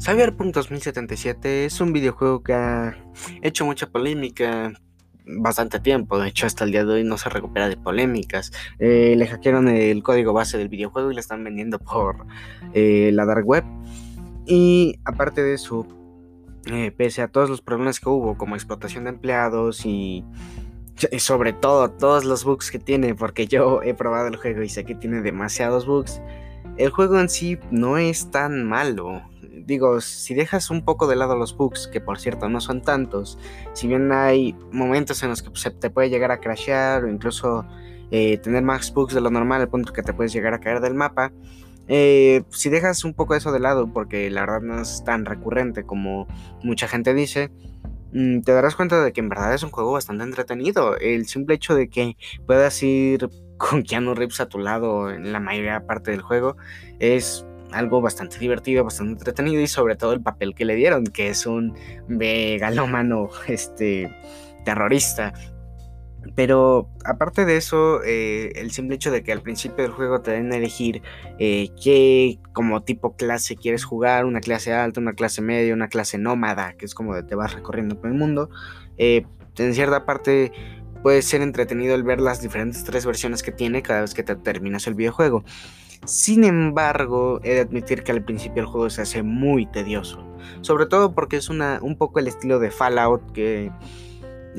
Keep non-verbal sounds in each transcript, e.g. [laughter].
Cyberpunk 2077 es un videojuego que ha hecho mucha polémica bastante tiempo, de hecho hasta el día de hoy no se recupera de polémicas. Eh, le hackearon el código base del videojuego y lo están vendiendo por eh, la dark web. Y aparte de eso, eh, pese a todos los problemas que hubo, como explotación de empleados y sobre todo todos los bugs que tiene, porque yo he probado el juego y sé que tiene demasiados bugs, el juego en sí no es tan malo. Digo, si dejas un poco de lado los bugs, que por cierto no son tantos, si bien hay momentos en los que se te puede llegar a crashear o incluso eh, tener más bugs de lo normal al punto que te puedes llegar a caer del mapa, eh, si dejas un poco eso de lado, porque la verdad no es tan recurrente como mucha gente dice, mm, te darás cuenta de que en verdad es un juego bastante entretenido. El simple hecho de que puedas ir [laughs] con Keanu Reeves a tu lado en la mayoría parte del juego es algo bastante divertido, bastante entretenido y sobre todo el papel que le dieron, que es un megalómano [laughs] este, terrorista. Pero aparte de eso, eh, el simple hecho de que al principio del juego te den a elegir eh, qué como tipo clase quieres jugar, una clase alta, una clase media, una clase nómada, que es como te vas recorriendo por el mundo, eh, en cierta parte puede ser entretenido el ver las diferentes tres versiones que tiene cada vez que te terminas el videojuego. Sin embargo, he de admitir que al principio el juego se hace muy tedioso. Sobre todo porque es un poco el estilo de Fallout que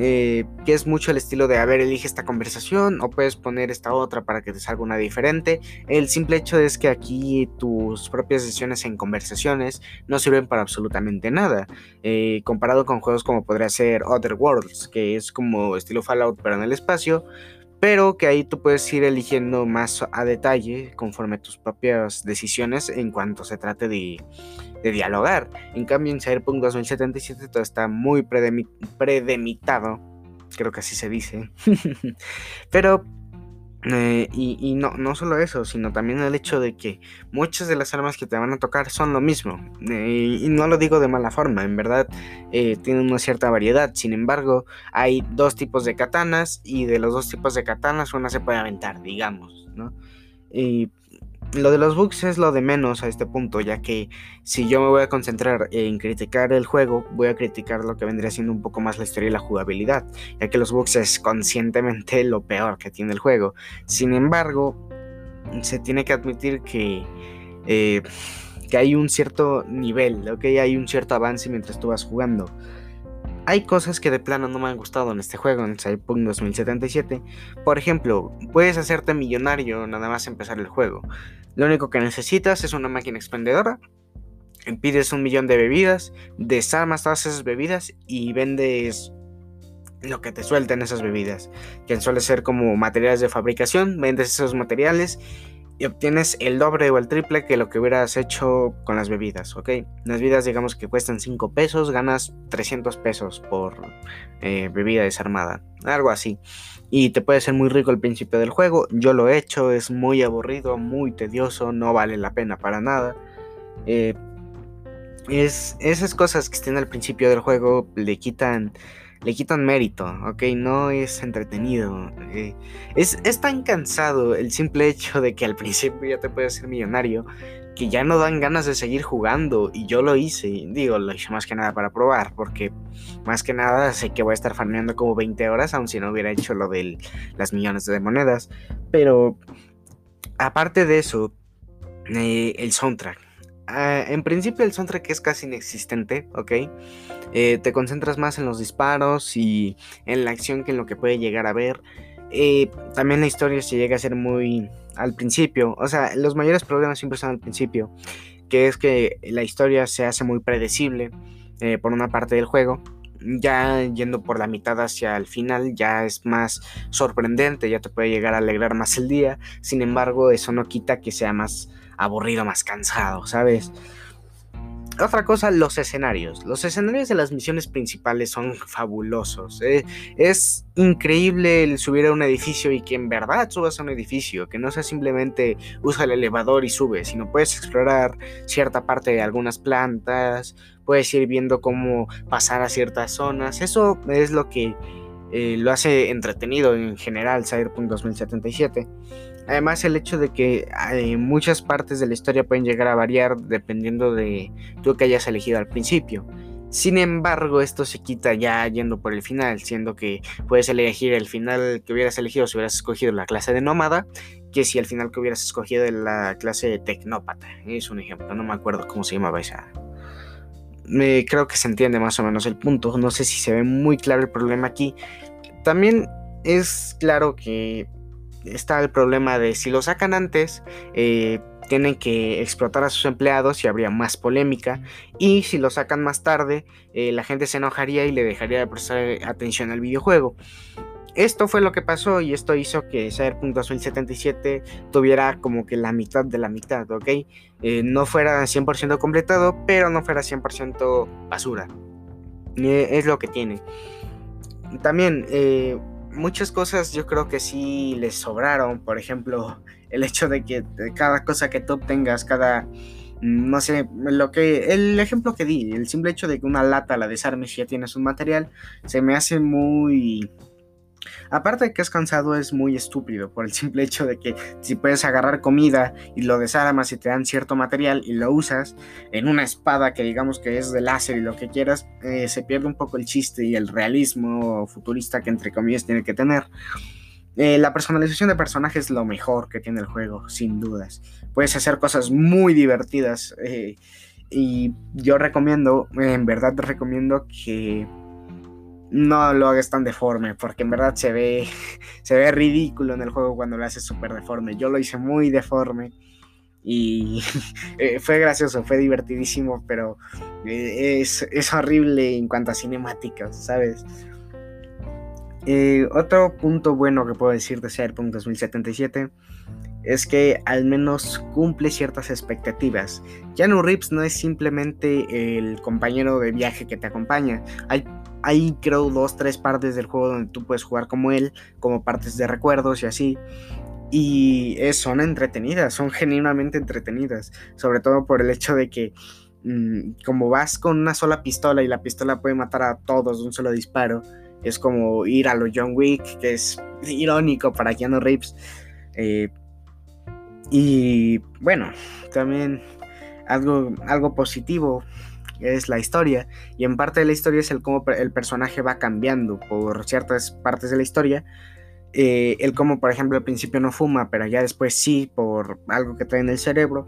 eh, que es mucho el estilo de, a ver, elige esta conversación o puedes poner esta otra para que te salga una diferente. El simple hecho es que aquí tus propias decisiones en conversaciones no sirven para absolutamente nada, eh, comparado con juegos como podría ser Other Worlds, que es como estilo Fallout pero en el espacio, pero que ahí tú puedes ir eligiendo más a detalle conforme tus propias decisiones en cuanto se trate de, dialogar. En cambio, en Cyberpunk 2077 todo está muy predemitado, creo que así se dice, [laughs] pero eh, y, no, no solo eso, sino también el hecho de que muchas de las armas que te van a tocar son lo mismo. Eh, y no lo digo de mala forma, en verdad eh, tienen una cierta variedad. Sin embargo, hay dos tipos de katanas y de los dos tipos de katanas una se puede aventar, digamos, ¿no? Lo de los bugs es lo de menos a este punto, ya que si yo me voy a concentrar en criticar el juego, voy a criticar lo que vendría siendo un poco más la historia y la jugabilidad, ya que los bugs es conscientemente [laughs] lo peor que tiene el juego. Sin embargo, se tiene que admitir que, eh, que hay un cierto nivel, ¿ok? Hay un cierto avance mientras tú vas jugando. Hay cosas que de plano no me han gustado en este juego, en Cyberpunk 2077. Por ejemplo, puedes hacerte millonario nada más empezar el juego. Lo único que necesitas es una máquina expendedora. Pides un millón de bebidas, desarmas todas esas bebidas y vendes lo que te suelten esas bebidas, que suele ser como materiales de fabricación, vendes esos materiales y obtienes el doble o el triple que lo que hubieras hecho con las bebidas, ¿ok? Las bebidas digamos que cuestan 5 pesos, ganas 300 pesos por eh, bebida desarmada, algo así. Y te puede ser muy rico al principio del juego, yo lo he hecho, es muy aburrido, muy tedioso, no vale la pena para nada. Eh, es, esas cosas que estén al principio del juego le quitan le quitan mérito, ¿ok? No es entretenido. Eh, es, es, tan cansado el simple hecho de que al principio ya te puedes ser millonario que ya no dan ganas de seguir jugando. Y yo lo hice, digo, lo hice más que nada para probar, porque más que nada sé que voy a estar farmeando como 20 horas, aun si no hubiera hecho lo de las millones de monedas. Pero aparte de eso, eh, el soundtrack. Ah, en principio el soundtrack es casi inexistente, ¿ok? Eh, te concentras más en los disparos y en la acción que en lo que puede llegar a ver. Eh, también la historia se llega a ser muy al principio, o sea, los mayores problemas siempre son al principio, que es que la historia se hace muy predecible eh, por una parte del juego. Ya yendo por la mitad hacia el final ya es más sorprendente, ya te puede llegar a alegrar más el día. Sin embargo, eso no quita que sea más aburrido, más cansado, ¿sabes? Otra cosa, los escenarios. Los escenarios de las misiones principales son fabulosos. ¿eh? Es increíble el subir a un edificio y que en verdad subas a un edificio, que no sea simplemente usa el elevador y sube, sino puedes explorar cierta parte de algunas plantas, puedes ir viendo cómo pasar a ciertas zonas. Eso es lo que eh, lo hace entretenido en general Cyberpunk 2077. Además, el hecho de que eh, muchas partes de la historia pueden llegar a variar dependiendo de lo que hayas elegido al principio. Sin embargo, esto se quita ya yendo por el final, siendo que puedes elegir el final que hubieras elegido si hubieras escogido la clase de nómada, que si el final que hubieras escogido la clase de tecnópata. Es un ejemplo, no me acuerdo cómo se llamaba esa. Me, creo que se entiende más o menos el punto. No sé si se ve muy claro el problema aquí. También es claro que está el problema de si lo sacan antes, eh, tienen que explotar a sus empleados y habría más polémica. Y si lo sacan más tarde, eh, la gente se enojaría y le dejaría de prestar atención al videojuego. Esto fue lo que pasó y esto hizo que Cyberpunk 2077 tuviera como que la mitad de la mitad, ¿ok? Eh, no fuera 100% completado, pero no fuera 100% basura. es lo que tiene. También muchas cosas yo creo que sí les sobraron. Por ejemplo, [laughs] el hecho de que cada cosa que tú obtengas, cada no sé, lo que el ejemplo que di, el simple hecho de que una lata la desarmes y ya tienes un material, se me hace muy Aparte de que es cansado, es muy estúpido por el simple hecho de que si puedes agarrar comida y lo desarmas y te dan cierto material y lo usas en una espada que digamos que es de láser y lo que quieras, eh, se pierde un poco el chiste y el realismo futurista que entre comillas tiene que tener. Eh, la personalización de personajes es lo mejor que tiene el juego, sin dudas. Puedes hacer cosas muy divertidas. Eh, y yo recomiendo, en verdad recomiendo que no lo hagas tan deforme, porque en verdad se ve, [laughs] se ve ridículo en el juego cuando lo haces súper deforme. Yo lo hice muy deforme y [laughs] eh, fue gracioso, fue divertidísimo, pero eh, es, horrible en cuanto a cinemáticas, ¿sabes? Eh, otro punto bueno que puedo decir de Cyberpunk 2077 es que al menos cumple ciertas expectativas. Keanu Reeves no es simplemente el compañero de viaje que te acompaña. Hay hay creo dos, tres partes del juego donde tú puedes jugar como él, como partes de recuerdos y así. Y son entretenidas, son genuinamente entretenidas. Sobre todo por el hecho de que mm, como vas con una sola pistola y la pistola puede matar a todos de un solo disparo, es como ir a lo John Wick, que es irónico para Keanu Reeves. Eh, y bueno, también algo, algo positivo es la historia y en parte de la historia es el cómo el personaje va cambiando por ciertas partes de la historia. Eh, el cómo, por ejemplo, al principio no fuma, pero ya después sí, por algo que trae en el cerebro.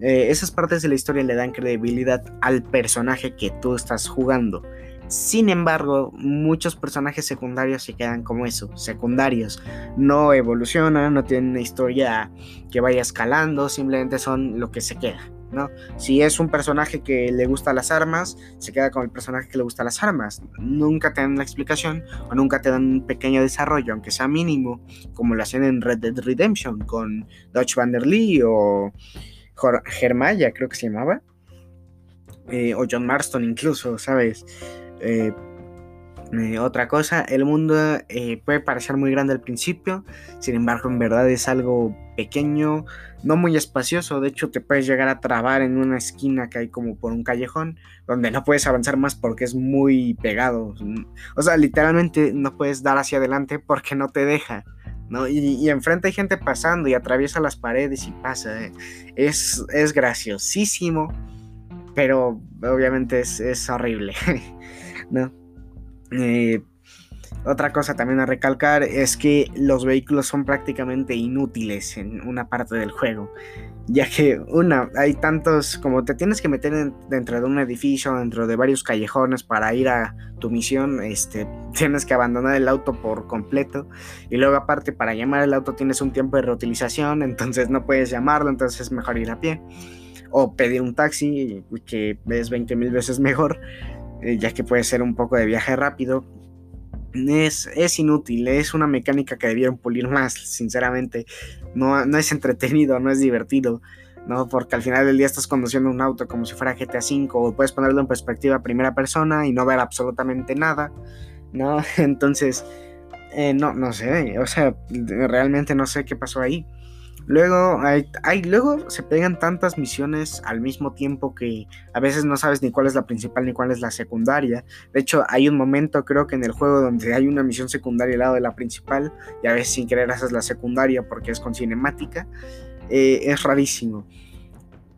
Eh, esas partes de la historia le dan credibilidad al personaje que tú estás jugando. Sin embargo, muchos personajes secundarios se quedan como eso, secundarios. No evolucionan, no tienen una historia que vaya escalando, simplemente son lo que se queda. ¿No? Si es un personaje que le gusta las armas, se queda con el personaje que le gusta las armas. Nunca te dan la explicación o nunca te dan un pequeño desarrollo, aunque sea mínimo, como lo hacen en Red Dead Redemption con Dutch Vanderlee o Germaya, creo que se llamaba. Eh, o John Marston incluso, ¿sabes? Eh, eh, otra cosa, el mundo eh, puede parecer muy grande al principio, sin embargo en verdad es algo pequeño, no muy espacioso, de hecho te puedes llegar a trabar en una esquina que hay como por un callejón, donde no puedes avanzar más porque es muy pegado, o sea, literalmente no puedes dar hacia adelante porque no te deja. ¿no? Y, enfrente hay gente pasando y atraviesa las paredes y pasa. Eh. Es, es graciosísimo, pero obviamente es, es horrible. [laughs] ¿no? Eh, otra cosa también a recalcar es que los vehículos son prácticamente inútiles en una parte del juego, ya que una, hay tantos como te tienes que meter dentro de un edificio, dentro de varios callejones para ir a tu misión, este, [laughs] tienes que abandonar el auto por completo. Y luego aparte para llamar el auto tienes un tiempo de reutilización, [laughs] entonces no puedes llamarlo, entonces es mejor ir a pie. O pedir un taxi que es 20 mil veces mejor eh, ya que puede ser un poco de viaje rápido, es, es, inútil, es una mecánica que debieron pulir más, sinceramente. No, no es entretenido, no es divertido, ¿no? Porque al final del día estás conduciendo un auto como si fuera GTA V, o puedes ponerlo en perspectiva primera persona y no ver absolutamente nada, ¿no? [laughs] Entonces, eh, no, no sé, o sea, realmente no sé qué pasó ahí. Luego, hay, luego se pegan tantas misiones al mismo tiempo que a veces no sabes ni cuál es la principal ni cuál es la secundaria. De hecho, hay un momento creo que en el juego donde hay una misión secundaria al lado de la principal y a veces sin querer haces la secundaria porque es con cinemática. Eh, es rarísimo.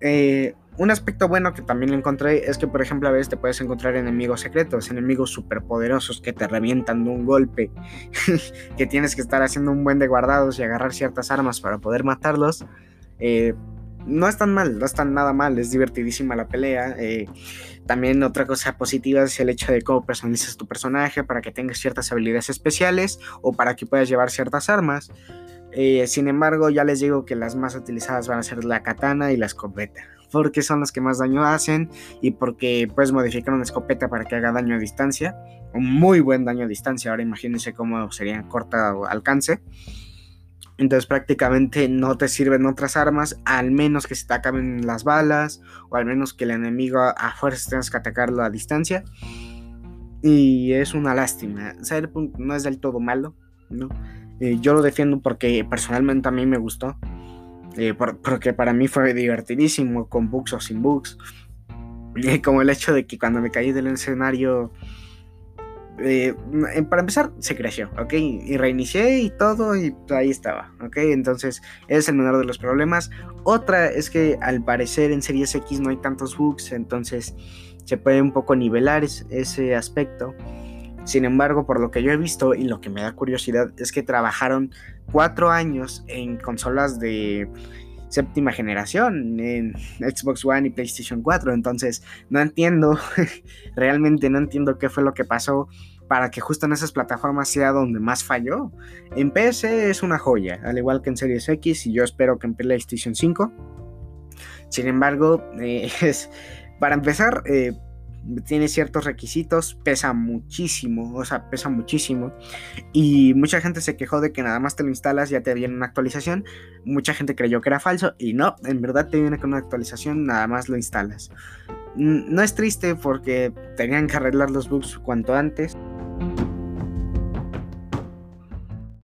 Eh, un aspecto bueno que también encontré es que, por ejemplo, a veces te puedes encontrar enemigos secretos, enemigos superpoderosos que te revientan de un golpe, [laughs] que tienes que estar haciendo un buen de guardados y agarrar ciertas armas para poder matarlos. Eh, no es tan mal, no es tan nada mal, es divertidísima la pelea. Eh, también otra cosa positiva es el hecho de cómo personalizas tu personaje para que tengas ciertas habilidades especiales o para que puedas llevar ciertas armas. Eh, sin embargo, ya les digo que las más utilizadas van a ser la katana y la escopeta porque son las que más daño hacen y porque puedes modificar una escopeta para que haga daño a distancia, un muy buen daño a distancia. Ahora imagínense cómo sería corta alcance. Entonces prácticamente no te sirven otras armas, al menos que se te acaben las balas o al menos que el enemigo a fuerzas tengas que atacarlo a distancia. Y es una lástima. Cyberpunk no es del todo malo, ¿no? Eh, yo lo defiendo porque personalmente a mí me gustó. Eh, porque para mí fue divertidísimo, con bugs o sin bugs. como el hecho de que cuando me caí del escenario, eh, para empezar, se creció, ¿ok? Y reinicié y todo, y ahí estaba, ¿ok? Entonces, es el menor de los problemas. Otra es que al parecer en Series X no hay tantos bugs, entonces se puede un poco nivelar ese aspecto. Sin embargo, por lo que yo he visto y lo que me da curiosidad es que trabajaron cuatro años en consolas de séptima generación, en Xbox One y PlayStation 4. Entonces, no entiendo, [laughs] realmente no entiendo qué fue lo que pasó para que justo en esas plataformas sea donde más falló. En PC es una joya, al igual que en Series X y yo espero que en PlayStation 5. Sin embargo, eh, [laughs] es, para empezar, eh, tiene ciertos requisitos, pesa muchísimo, o sea, pesa muchísimo. Y mucha gente se quejó de que nada más te lo instalas ya te viene una actualización. Mucha gente creyó que era falso y no, en verdad te viene con una actualización, nada más lo instalas. No es triste porque tenían que arreglar los bugs cuanto antes.